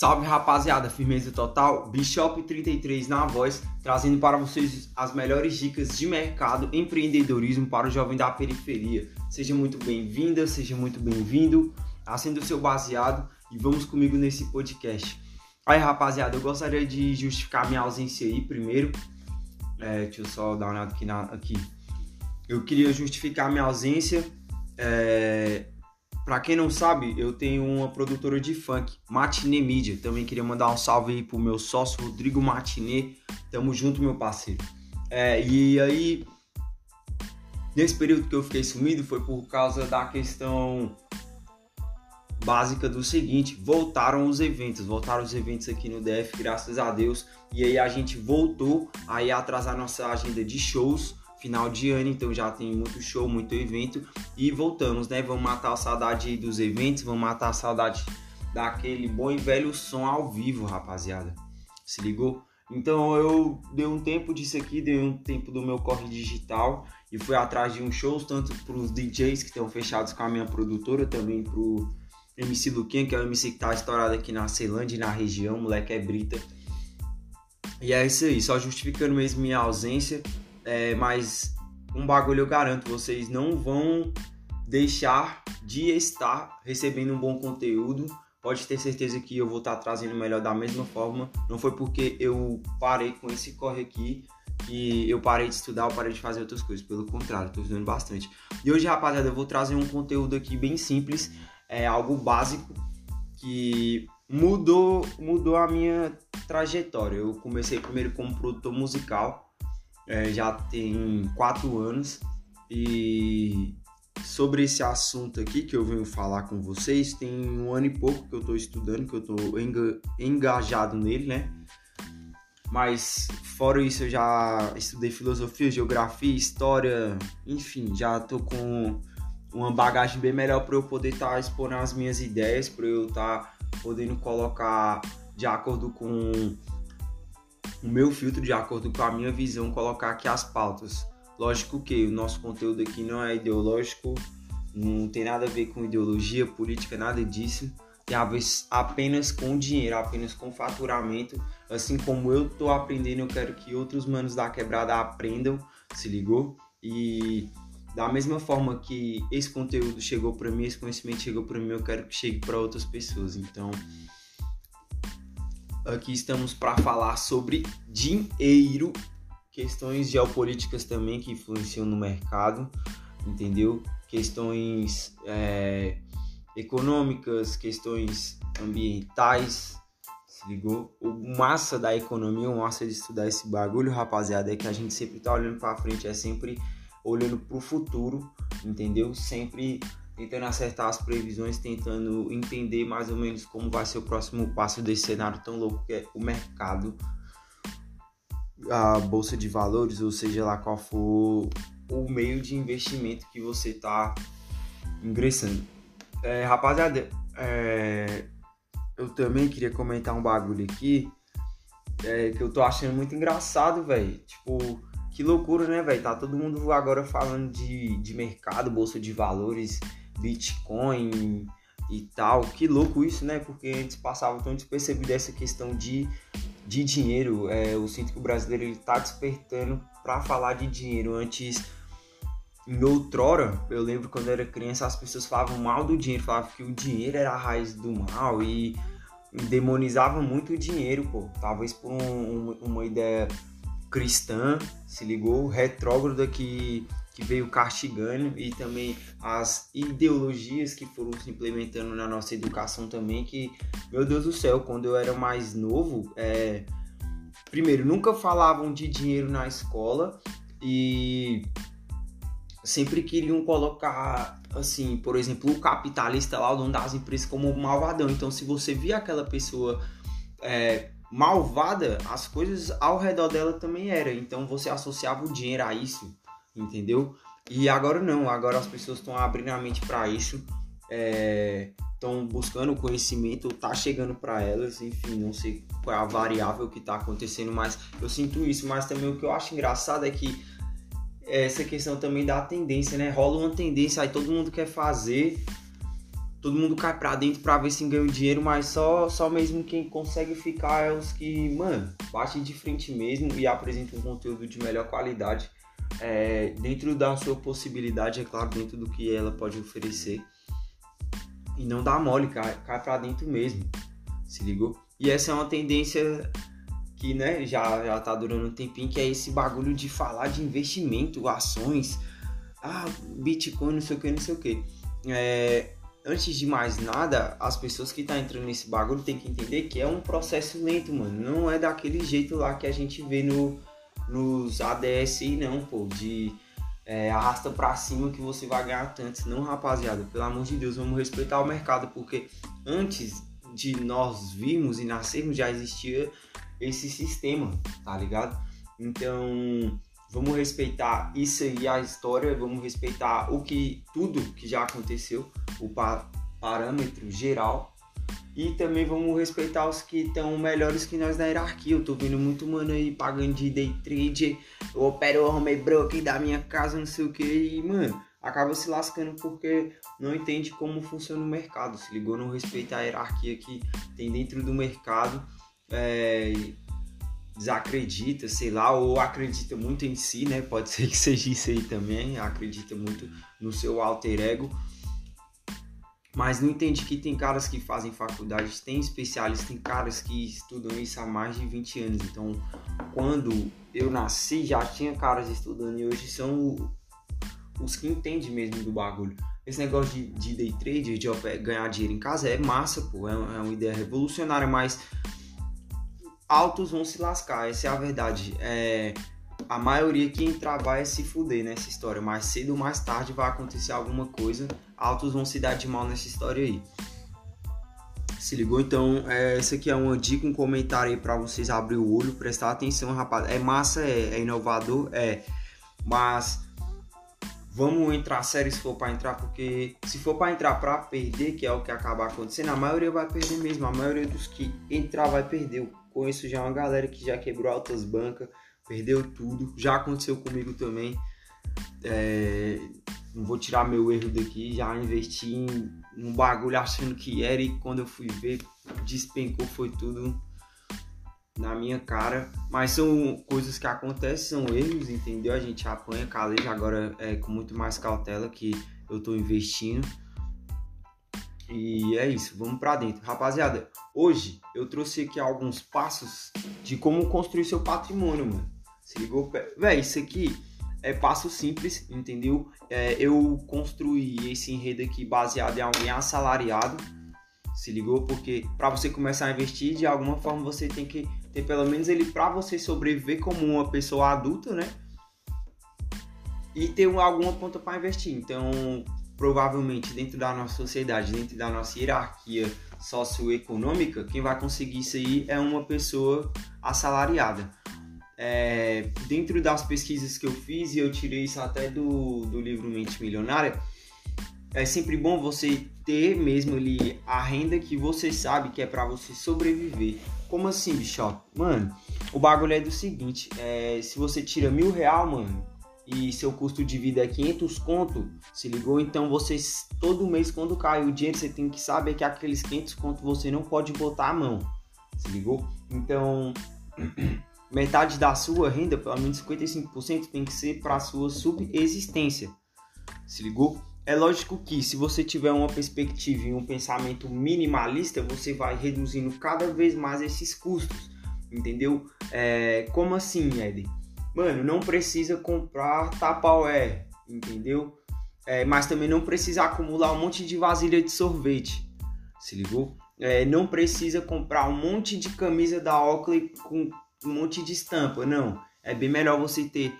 Salve rapaziada, firmeza total, Bishop 33 na voz, trazendo para vocês as melhores dicas de mercado, empreendedorismo para o jovem da periferia. Seja muito bem-vinda, seja muito bem-vindo, acenda o seu baseado e vamos comigo nesse podcast. Aí rapaziada, eu gostaria de justificar minha ausência aí primeiro. É, deixa eu só dar uma olhada aqui, na, aqui. Eu queria justificar minha ausência. É, Pra quem não sabe, eu tenho uma produtora de funk, Matinê Media. Também queria mandar um salve aí pro meu sócio Rodrigo Matinê. Tamo junto, meu parceiro. É, e aí, nesse período que eu fiquei sumido foi por causa da questão básica do seguinte: voltaram os eventos, voltaram os eventos aqui no DF, graças a Deus. E aí a gente voltou aí atrasar nossa agenda de shows final de ano, então já tem muito show, muito evento e voltamos, né? Vamos matar a saudade dos eventos, vamos matar a saudade daquele bom e velho som ao vivo, rapaziada. Se ligou? Então eu dei um tempo disso aqui, dei um tempo do meu corre digital e fui atrás de uns shows, tanto para os DJs que estão fechados com a minha produtora, também pro MC Luquinha, que é o MC que tá estourado aqui na Ceilândia e na região, moleque é brita. E é isso aí, só justificando mesmo minha ausência. É, mas um bagulho eu garanto, vocês não vão deixar de estar recebendo um bom conteúdo. Pode ter certeza que eu vou estar trazendo melhor da mesma forma. Não foi porque eu parei com esse corre aqui que eu parei de estudar ou parei de fazer outras coisas. Pelo contrário, estou estudando bastante. E hoje, rapaziada, eu vou trazer um conteúdo aqui bem simples, é algo básico que mudou, mudou a minha trajetória. Eu comecei primeiro como produtor musical é, já tem quatro anos e sobre esse assunto aqui que eu venho falar com vocês, tem um ano e pouco que eu estou estudando, que eu estou engajado nele, né? Mas fora isso eu já estudei filosofia, geografia, história, enfim, já estou com uma bagagem bem melhor para eu poder estar tá expondo as minhas ideias, para eu estar tá podendo colocar de acordo com o meu filtro de acordo com a minha visão, colocar aqui as pautas. Lógico que o nosso conteúdo aqui não é ideológico, não tem nada a ver com ideologia, política, nada disso. Tem a ver apenas com dinheiro, apenas com faturamento. Assim como eu tô aprendendo, eu quero que outros manos da quebrada aprendam, se ligou? E da mesma forma que esse conteúdo chegou para mim, esse conhecimento chegou para mim, eu quero que chegue para outras pessoas. Então, Aqui estamos para falar sobre dinheiro, questões geopolíticas também que influenciam no mercado, entendeu? Questões é, econômicas, questões ambientais, se ligou? O massa da economia, o massa de estudar esse bagulho, rapaziada, é que a gente sempre tá olhando para frente, é sempre olhando pro futuro, entendeu? Sempre tentando acertar as previsões, tentando entender mais ou menos como vai ser o próximo passo desse cenário tão louco que é o mercado, a bolsa de valores, ou seja lá qual for o meio de investimento que você está ingressando. É, rapaziada, é, eu também queria comentar um bagulho aqui é, que eu tô achando muito engraçado, velho. Tipo, que loucura, né, velho? Tá todo mundo agora falando de, de mercado, bolsa de valores Bitcoin e tal. Que louco isso, né? Porque antes passava tão despercebido essa questão de, de dinheiro. É, eu sinto que o brasileiro ele tá despertando para falar de dinheiro. Antes, em outrora, eu lembro quando eu era criança, as pessoas falavam mal do dinheiro, falavam que o dinheiro era a raiz do mal e demonizavam muito o dinheiro, pô. Talvez por um, uma ideia cristã, se ligou, retrógrada que que veio castigando e também as ideologias que foram se implementando na nossa educação também que meu Deus do céu quando eu era mais novo é, primeiro nunca falavam de dinheiro na escola e sempre queriam colocar assim por exemplo o capitalista lá o dono das empresas como malvadão. Então se você via aquela pessoa é, malvada as coisas ao redor dela também era. Então você associava o dinheiro a isso entendeu? E agora não, agora as pessoas estão abrindo a mente para isso, estão é, buscando conhecimento, tá chegando para elas, enfim, não sei qual é a variável que tá acontecendo, mas eu sinto isso, mas também o que eu acho engraçado é que essa questão também da tendência, né? Rola uma tendência, aí todo mundo quer fazer todo mundo cai pra dentro pra ver se ganha dinheiro, mas só, só mesmo quem consegue ficar é os que, mano, batem de frente mesmo e apresentam um conteúdo de melhor qualidade. É, dentro da sua possibilidade, é claro, dentro do que ela pode oferecer. E não dá mole, cai, cai pra dentro mesmo. Se ligou? E essa é uma tendência que né, já, já tá durando um tempinho, que é esse bagulho de falar de investimento, ações, ah, Bitcoin, não sei o que, não sei o que. É, antes de mais nada, as pessoas que tá entrando nesse bagulho tem que entender que é um processo lento, mano. Não é daquele jeito lá que a gente vê no, nos ADSI, não, pô, de é, arrasta pra cima que você vai ganhar tanto. Não, rapaziada, pelo amor de Deus, vamos respeitar o mercado, porque antes de nós virmos e nascermos já existia esse sistema, tá ligado? Então, vamos respeitar isso aí, a história, vamos respeitar o que tudo que já aconteceu, o pa parâmetro geral. E também vamos respeitar os que estão melhores que nós na hierarquia. Eu tô vendo muito mano aí pagando de day trade, eu opero o home broker da minha casa, não sei o que, e mano, acaba se lascando porque não entende como funciona o mercado. Se ligou, não respeita a hierarquia que tem dentro do mercado. É, desacredita, sei lá, ou acredita muito em si, né? Pode ser que seja isso aí também, acredita muito no seu alter ego. Mas não entende que tem caras que fazem faculdade, tem especialistas, tem caras que estudam isso há mais de 20 anos. Então, quando eu nasci, já tinha caras estudando e hoje são os que entendem mesmo do bagulho. Esse negócio de, de day trade, de ganhar dinheiro em casa é massa, pô, é, é uma ideia revolucionária, mas altos vão se lascar, essa é a verdade. É, a maioria que entrar vai se fuder nessa história. Mais cedo ou mais tarde vai acontecer alguma coisa. Altos vão se dar de mal nessa história aí. Se ligou? Então, é, essa aqui é uma dica, um comentário aí pra vocês abrir o olho, prestar atenção, rapaz. É massa, é, é inovador, é. Mas vamos entrar sério se for para entrar, porque se for para entrar para perder, que é o que acaba acontecendo, a maioria vai perder mesmo. A maioria dos que entrar vai perder conheço já uma galera que já quebrou altas bancas, perdeu tudo. Já aconteceu comigo também. É, não vou tirar meu erro daqui, já investi em um bagulho achando que era e quando eu fui ver, despencou, foi tudo na minha cara. Mas são coisas que acontecem, são erros, entendeu? A gente apanha, caleja agora é com muito mais cautela que eu tô investindo. E é isso, vamos para dentro. Rapaziada, hoje eu trouxe aqui alguns passos de como construir seu patrimônio, mano. Se ligou? Véi, isso aqui é passo simples, entendeu? É, eu construí esse enredo aqui baseado em alguém assalariado. Se ligou? Porque para você começar a investir, de alguma forma você tem que ter pelo menos ele para você sobreviver como uma pessoa adulta, né? E ter alguma conta para investir. Então, provavelmente dentro da nossa sociedade, dentro da nossa hierarquia socioeconômica, quem vai conseguir isso aí é uma pessoa assalariada. É, dentro das pesquisas que eu fiz, e eu tirei isso até do, do livro Mente Milionária, é sempre bom você ter mesmo ali a renda que você sabe que é para você sobreviver. Como assim, bicho? Mano, o bagulho é do seguinte: é, se você tira mil real, mano, e seu custo de vida é 500 conto, se ligou? Então vocês todo mês quando cai o dinheiro, você tem que saber que aqueles 500 conto você não pode botar a mão. Se ligou? Então metade da sua renda, pelo menos 55% tem que ser para sua subsistência. Se ligou? É lógico que se você tiver uma perspectiva e um pensamento minimalista, você vai reduzindo cada vez mais esses custos, entendeu? É, como assim, Ed? Mano, não precisa comprar Tupperware, entendeu? É, mas também não precisa acumular um monte de vasilha de sorvete, se ligou? É, não precisa comprar um monte de camisa da Oakley com um monte de estampa, não. É bem melhor você ter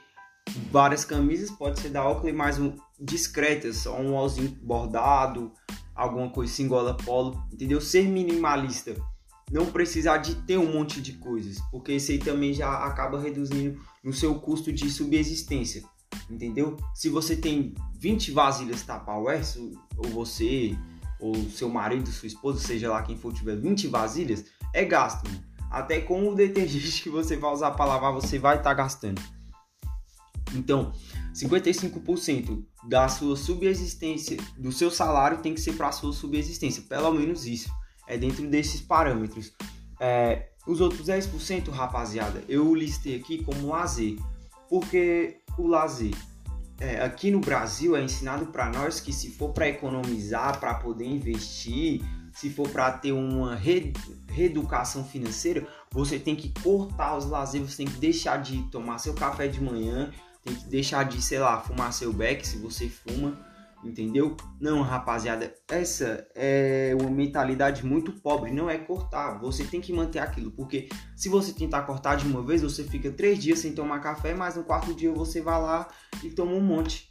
várias camisas, pode ser da Oakley, mas um, discretas, só um olzinho bordado, alguma coisa assim, gola polo, entendeu? Ser minimalista, não precisar de ter um monte de coisas, porque isso aí também já acaba reduzindo no seu custo de subsistência, entendeu? Se você tem 20 vasilhas Tupperware, ou você, ou seu marido, sua esposa, seja lá quem for, tiver 20 vasilhas, é gasto. Até com o detergente que você vai usar para lavar, você vai estar tá gastando. Então, 55% da sua subsistência, do seu salário tem que ser para a sua subsistência, pelo menos isso. É dentro desses parâmetros. É, os outros 10%, rapaziada, eu listei aqui como lazer, porque o lazer é, aqui no Brasil é ensinado para nós que se for para economizar, para poder investir, se for para ter uma re, reeducação financeira, você tem que cortar os lazeres, você tem que deixar de tomar seu café de manhã, tem que deixar de, sei lá, fumar seu beck se você fuma, entendeu? Não, rapaziada, essa é uma mentalidade muito pobre, não é cortar, você tem que manter aquilo, porque se você tentar cortar de uma vez, você fica três dias sem tomar café, mas no quarto dia você vai lá e toma um monte,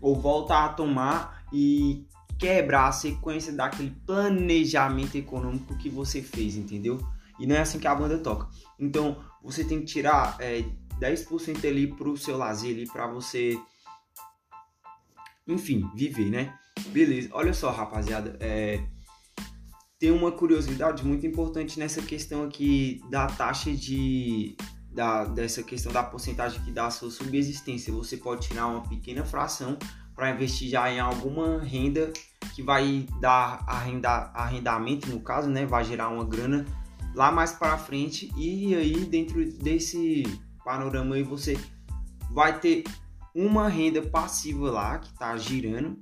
ou volta a tomar e quebrar a sequência daquele planejamento econômico que você fez, entendeu? E não é assim que a banda toca. Então, você tem que tirar é, 10% ali pro seu lazer ali para você enfim, viver, né? Beleza. Olha só, rapaziada, é tem uma curiosidade muito importante nessa questão aqui da taxa de da, dessa questão da porcentagem que dá a sua subsistência. Você pode tirar uma pequena fração para investir já em alguma renda que vai dar arrenda, arrendamento, no caso, né? Vai gerar uma grana lá mais para frente e aí dentro desse panorama aí você vai ter uma renda passiva lá que está girando,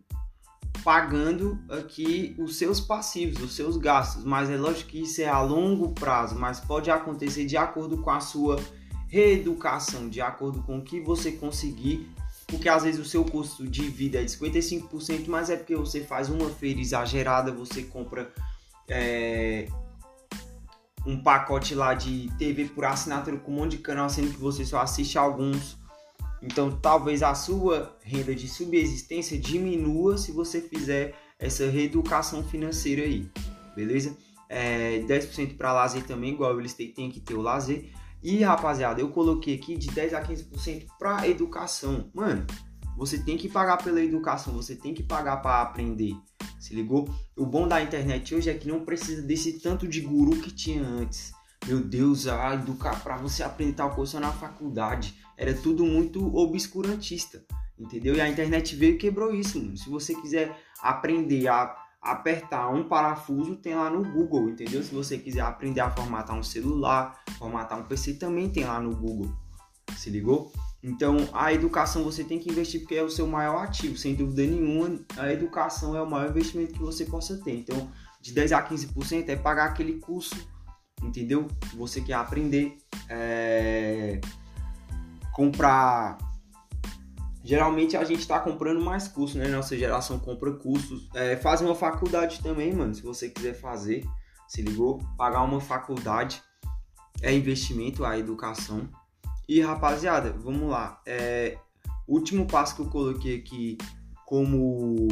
pagando aqui os seus passivos, os seus gastos. Mas é lógico que isso é a longo prazo, mas pode acontecer de acordo com a sua reeducação, de acordo com o que você conseguir. Porque às vezes o seu custo de vida é de 55%, mas é porque você faz uma feira exagerada, você compra é, um pacote lá de TV por assinatura com um monte de canal, sendo que você só assiste alguns. Então, talvez a sua renda de subsistência diminua se você fizer essa reeducação financeira aí, beleza? É, 10% para lazer também, igual eles têm, tem que ter o lazer. E rapaziada, eu coloquei aqui de 10 a 15% para educação. Mano, você tem que pagar pela educação, você tem que pagar para aprender. Se ligou? O bom da internet hoje é que não precisa desse tanto de guru que tinha antes. Meu Deus, a educar para você aprender tal coisa na faculdade. Era tudo muito obscurantista, entendeu? E a internet veio e quebrou isso. Mano. Se você quiser aprender a apertar um parafuso, tem lá no Google, entendeu? Se você quiser aprender a formatar um celular, formatar um PC, também tem lá no Google. Se ligou? Então, a educação você tem que investir porque é o seu maior ativo, sem dúvida nenhuma. A educação é o maior investimento que você possa ter. Então, de 10 a 15% é pagar aquele curso, entendeu? Que você quer aprender, é... comprar. Geralmente a gente está comprando mais cursos, né? Nossa geração compra cursos. É, faz uma faculdade também, mano. Se você quiser fazer, se ligou? Pagar uma faculdade é investimento, a educação. E rapaziada, vamos lá. É, último passo que eu coloquei aqui como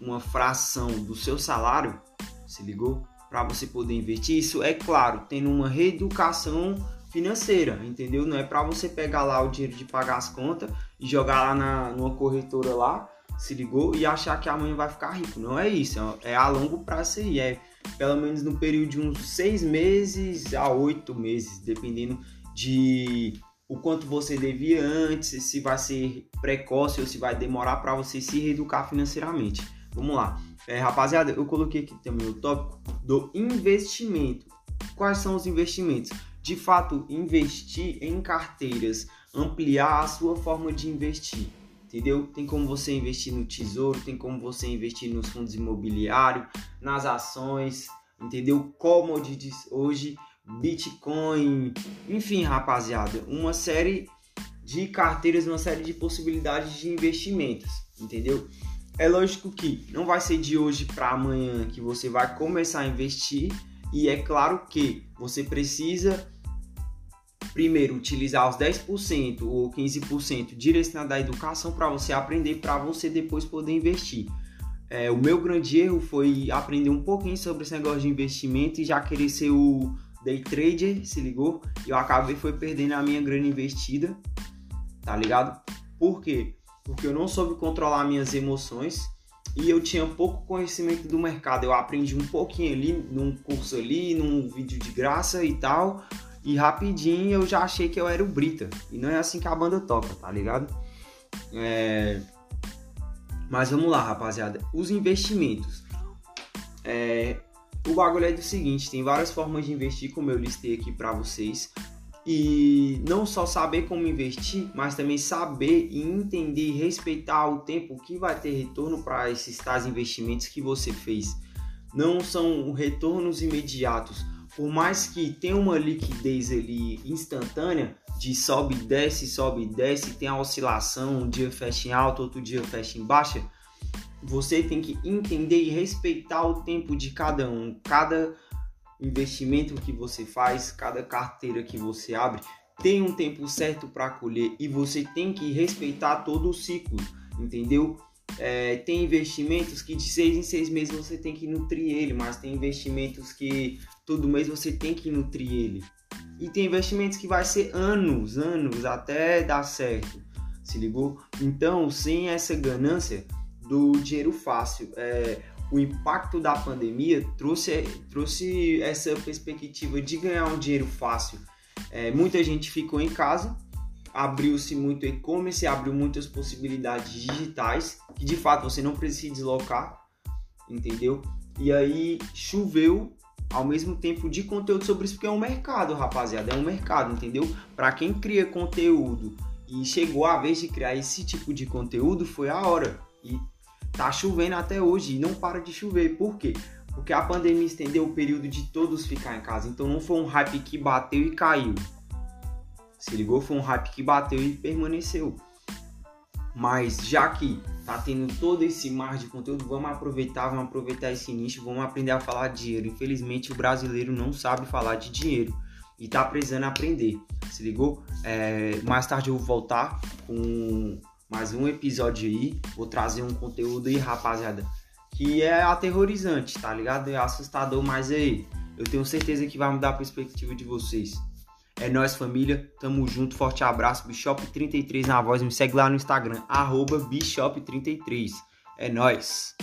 uma fração do seu salário, se ligou? Para você poder investir, isso é claro, tendo uma reeducação financeira, entendeu? Não é para você pegar lá o dinheiro de pagar as contas e jogar lá na, numa corretora lá, se ligou? E achar que amanhã vai ficar rico. Não é isso, é a longo prazo aí, é pelo menos no período de uns seis meses a oito meses, dependendo de o quanto você devia antes, se vai ser precoce ou se vai demorar para você se reeducar financeiramente. Vamos lá. É, rapaziada, eu coloquei aqui também o tópico do investimento. Quais são os investimentos? De fato, investir em carteiras, ampliar a sua forma de investir. Entendeu? Tem como você investir no tesouro, tem como você investir nos fundos imobiliários, nas ações, entendeu? Commodities hoje Bitcoin, enfim, rapaziada, uma série de carteiras, uma série de possibilidades de investimentos, entendeu? É lógico que não vai ser de hoje para amanhã que você vai começar a investir e é claro que você precisa primeiro utilizar os 10% ou 15% direcionado à educação para você aprender para você depois poder investir. É, o meu grande erro foi aprender um pouquinho sobre esse negócio de investimento e já querer ser o day trader, se ligou? E eu acabei foi perdendo a minha grana investida, tá ligado? Por quê? Porque eu não soube controlar minhas emoções e eu tinha pouco conhecimento do mercado. Eu aprendi um pouquinho ali, num curso ali, num vídeo de graça e tal. E rapidinho eu já achei que eu era o Brita. E não é assim que a banda toca, tá ligado? É... Mas vamos lá, rapaziada. Os investimentos. É... O bagulho é do seguinte: tem várias formas de investir, como eu listei aqui para vocês. E não só saber como investir, mas também saber e entender e respeitar o tempo que vai ter retorno para esses tais investimentos que você fez. Não são retornos imediatos. Por mais que tenha uma liquidez ali instantânea, de sobe e desce, sobe e desce, tem a oscilação, um dia fecha em alta, outro dia fecha em baixa, você tem que entender e respeitar o tempo de cada um. Cada investimento que você faz, cada carteira que você abre, tem um tempo certo para colher e você tem que respeitar todo o ciclo, entendeu? É, tem investimentos que de seis em seis meses você tem que nutrir ele, mas tem investimentos que todo mês você tem que nutrir ele. E tem investimentos que vai ser anos, anos até dar certo. Se ligou? Então, sem essa ganância do dinheiro fácil, é, o impacto da pandemia trouxe, trouxe essa perspectiva de ganhar um dinheiro fácil. É, muita gente ficou em casa, abriu-se muito e-commerce, abriu muitas possibilidades digitais, que de fato você não precisa se deslocar, entendeu? E aí choveu ao mesmo tempo de conteúdo sobre isso, porque é um mercado, rapaziada, é um mercado, entendeu? Para quem cria conteúdo e chegou a vez de criar esse tipo de conteúdo, foi a hora. E Tá chovendo até hoje e não para de chover. Por quê? Porque a pandemia estendeu o período de todos ficar em casa. Então não foi um hype que bateu e caiu. Se ligou? Foi um hype que bateu e permaneceu. Mas já que tá tendo todo esse mar de conteúdo, vamos aproveitar, vamos aproveitar esse nicho, vamos aprender a falar de dinheiro. Infelizmente o brasileiro não sabe falar de dinheiro e tá precisando aprender. Se ligou? É, mais tarde eu vou voltar com mais um episódio aí. Vou trazer um conteúdo aí, rapaziada, que é aterrorizante, tá ligado? É assustador, mas aí eu tenho certeza que vai mudar a perspectiva de vocês. É nóis, família. Tamo junto. Forte abraço. Bishop33 na voz. Me segue lá no Instagram, arroba Bishop33. É nóis.